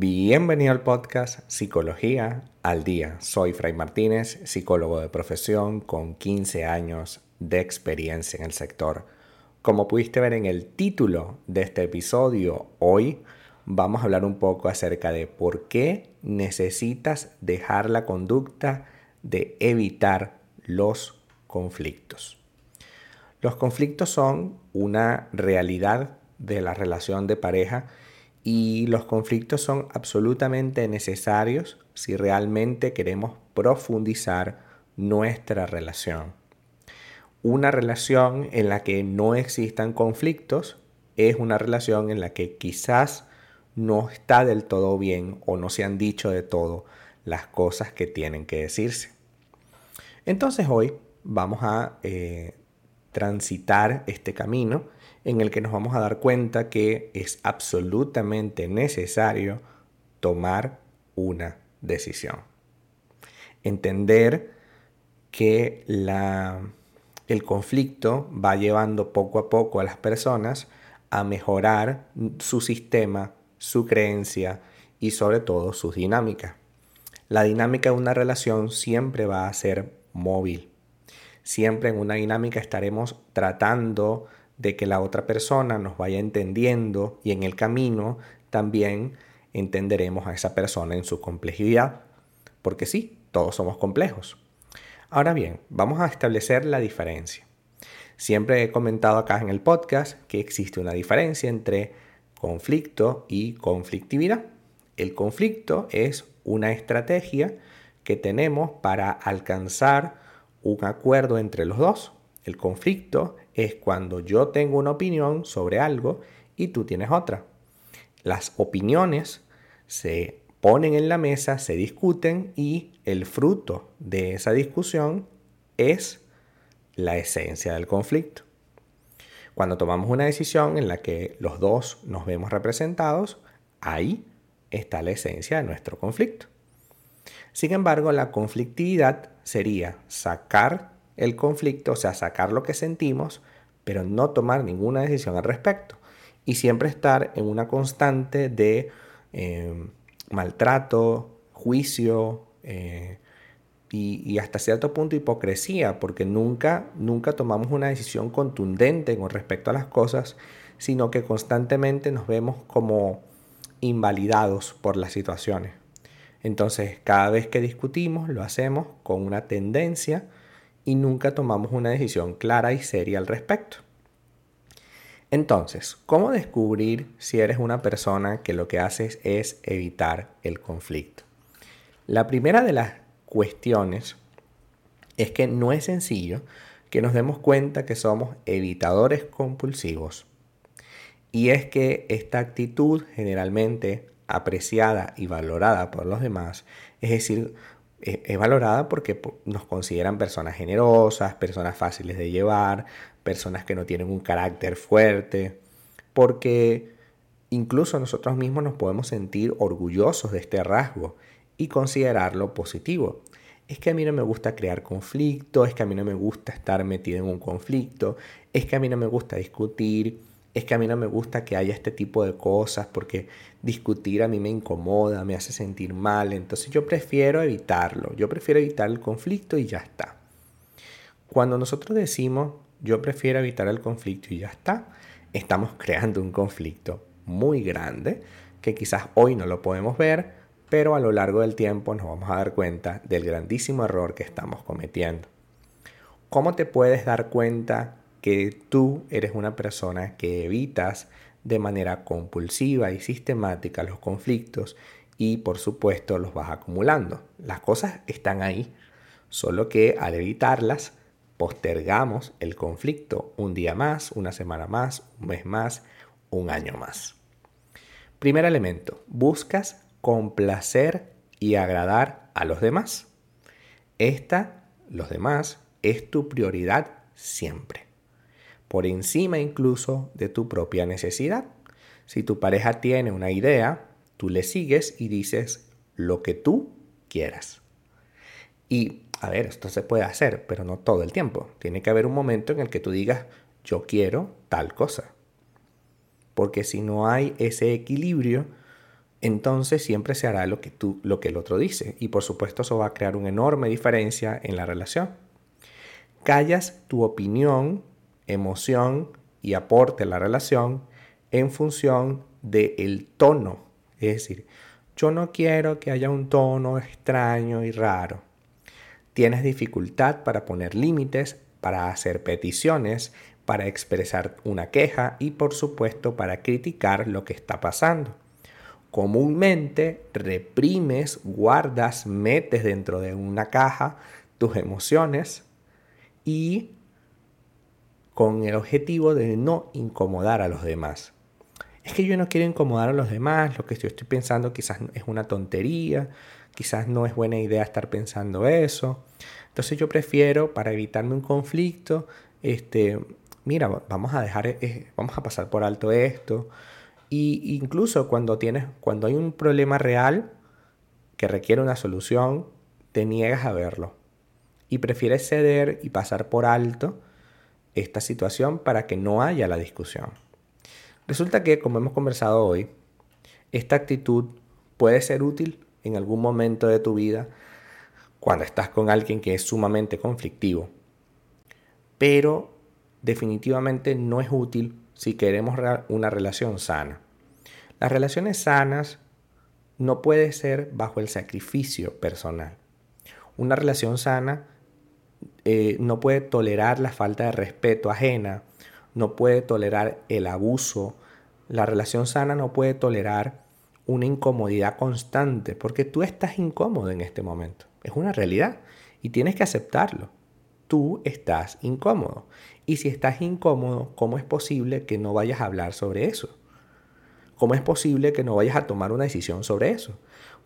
Bienvenido al podcast Psicología al Día. Soy Fray Martínez, psicólogo de profesión con 15 años de experiencia en el sector. Como pudiste ver en el título de este episodio, hoy vamos a hablar un poco acerca de por qué necesitas dejar la conducta de evitar los conflictos. Los conflictos son una realidad de la relación de pareja y los conflictos son absolutamente necesarios si realmente queremos profundizar nuestra relación. Una relación en la que no existan conflictos es una relación en la que quizás no está del todo bien o no se han dicho de todo las cosas que tienen que decirse. Entonces hoy vamos a eh, transitar este camino en el que nos vamos a dar cuenta que es absolutamente necesario tomar una decisión. Entender que el conflicto va llevando poco a poco a las personas a mejorar su sistema, su creencia y sobre todo su dinámica. La dinámica de una relación siempre va a ser móvil. Siempre en una dinámica estaremos tratando de que la otra persona nos vaya entendiendo y en el camino también entenderemos a esa persona en su complejidad. Porque sí, todos somos complejos. Ahora bien, vamos a establecer la diferencia. Siempre he comentado acá en el podcast que existe una diferencia entre conflicto y conflictividad. El conflicto es una estrategia que tenemos para alcanzar un acuerdo entre los dos. El conflicto es cuando yo tengo una opinión sobre algo y tú tienes otra. Las opiniones se ponen en la mesa, se discuten y el fruto de esa discusión es la esencia del conflicto. Cuando tomamos una decisión en la que los dos nos vemos representados, ahí está la esencia de nuestro conflicto. Sin embargo, la conflictividad sería sacar el conflicto, o sea, sacar lo que sentimos, pero no tomar ninguna decisión al respecto. Y siempre estar en una constante de eh, maltrato, juicio eh, y, hasta cierto punto hipocresía, porque nunca, nunca tomamos una decisión contundente con respecto a las cosas, sino que constantemente nos vemos como invalidados por las situaciones. Entonces, cada vez que discutimos, lo hacemos con una tendencia y nunca tomamos una decisión clara y seria al respecto. Entonces, ¿cómo descubrir si eres una persona que lo que haces es evitar el conflicto? La primera de las cuestiones es que no es sencillo que nos demos cuenta que somos evitadores compulsivos. Y es que esta actitud generalmente apreciada y valorada por los demás, es decir, es valorada porque nos consideran personas generosas, personas fáciles de llevar, personas que no tienen un carácter fuerte, porque incluso nosotros mismos nos podemos sentir orgullosos de este rasgo y considerarlo positivo. Es que a mí no me gusta crear conflicto, es que a mí no me gusta estar metido en un conflicto, es que a mí no me gusta discutir, es que a mí no me gusta que haya este tipo de cosas porque discutir a mí me incomoda, me hace sentir mal, entonces yo prefiero evitarlo, yo prefiero evitar el conflicto y ya está. Cuando nosotros decimos yo prefiero evitar el conflicto y ya está, estamos creando un conflicto muy grande que quizás hoy no lo podemos ver, pero a lo largo del tiempo nos vamos a dar cuenta del grandísimo error que estamos cometiendo. ¿Cómo te puedes dar cuenta que tú eres una persona que evitas de manera compulsiva y sistemática los conflictos y por supuesto los vas acumulando. Las cosas están ahí, solo que al evitarlas postergamos el conflicto un día más, una semana más, un mes más, un año más. Primer elemento, buscas complacer y agradar a los demás. Esta, los demás, es tu prioridad siempre por encima incluso de tu propia necesidad. Si tu pareja tiene una idea, tú le sigues y dices lo que tú quieras. Y, a ver, esto se puede hacer, pero no todo el tiempo. Tiene que haber un momento en el que tú digas, yo quiero tal cosa. Porque si no hay ese equilibrio, entonces siempre se hará lo que, tú, lo que el otro dice. Y por supuesto eso va a crear una enorme diferencia en la relación. Callas tu opinión, emoción y aporte a la relación en función del tono. Es decir, yo no quiero que haya un tono extraño y raro. Tienes dificultad para poner límites, para hacer peticiones, para expresar una queja y por supuesto para criticar lo que está pasando. Comúnmente reprimes, guardas, metes dentro de una caja tus emociones y con el objetivo de no incomodar a los demás. Es que yo no quiero incomodar a los demás, lo que yo estoy pensando quizás es una tontería, quizás no es buena idea estar pensando eso. Entonces yo prefiero, para evitarme un conflicto, este, mira, vamos a dejar, eh, vamos a pasar por alto esto. Y incluso cuando tienes, cuando hay un problema real que requiere una solución, te niegas a verlo. Y prefieres ceder y pasar por alto esta situación para que no haya la discusión. Resulta que, como hemos conversado hoy, esta actitud puede ser útil en algún momento de tu vida cuando estás con alguien que es sumamente conflictivo. Pero definitivamente no es útil si queremos una relación sana. Las relaciones sanas no puede ser bajo el sacrificio personal. Una relación sana eh, no puede tolerar la falta de respeto ajena, no puede tolerar el abuso. La relación sana no puede tolerar una incomodidad constante, porque tú estás incómodo en este momento. Es una realidad y tienes que aceptarlo. Tú estás incómodo. Y si estás incómodo, ¿cómo es posible que no vayas a hablar sobre eso? ¿Cómo es posible que no vayas a tomar una decisión sobre eso?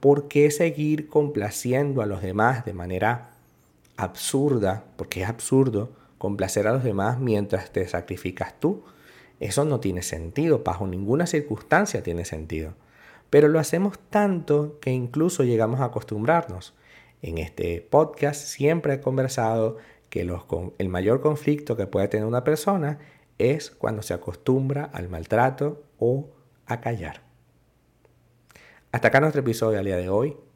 ¿Por qué seguir complaciendo a los demás de manera absurda? Porque es absurdo complacer a los demás mientras te sacrificas tú. Eso no tiene sentido, bajo ninguna circunstancia tiene sentido. Pero lo hacemos tanto que incluso llegamos a acostumbrarnos. En este podcast siempre he conversado que los, el mayor conflicto que puede tener una persona es cuando se acostumbra al maltrato o a callar. Hasta acá nuestro episodio del día de hoy.